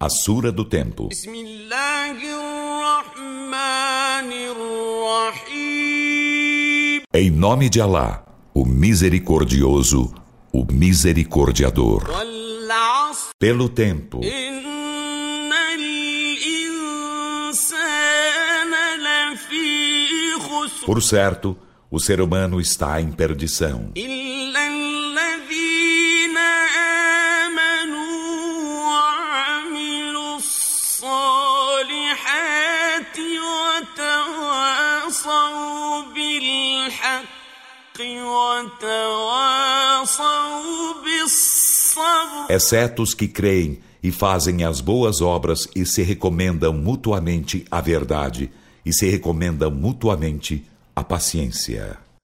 A Sura do Tempo. Em nome de Alá, o Misericordioso, o Misericordiador. Pelo tempo. Por certo, o ser humano está em perdição. وتواصوا بالحق وتواصوا بالصبر exceto os que creem e fazem as boas obras e se recomendam mutuamente a verdade e se recomendam mutuamente a paciência.